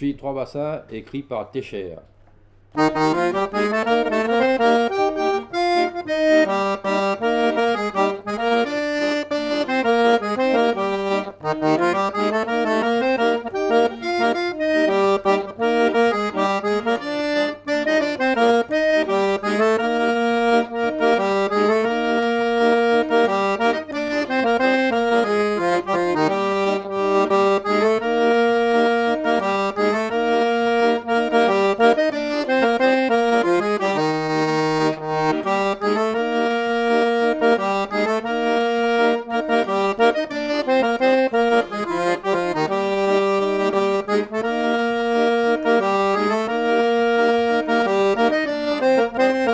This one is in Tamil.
Fille, trois bassins, écrit par Técher. Thank you.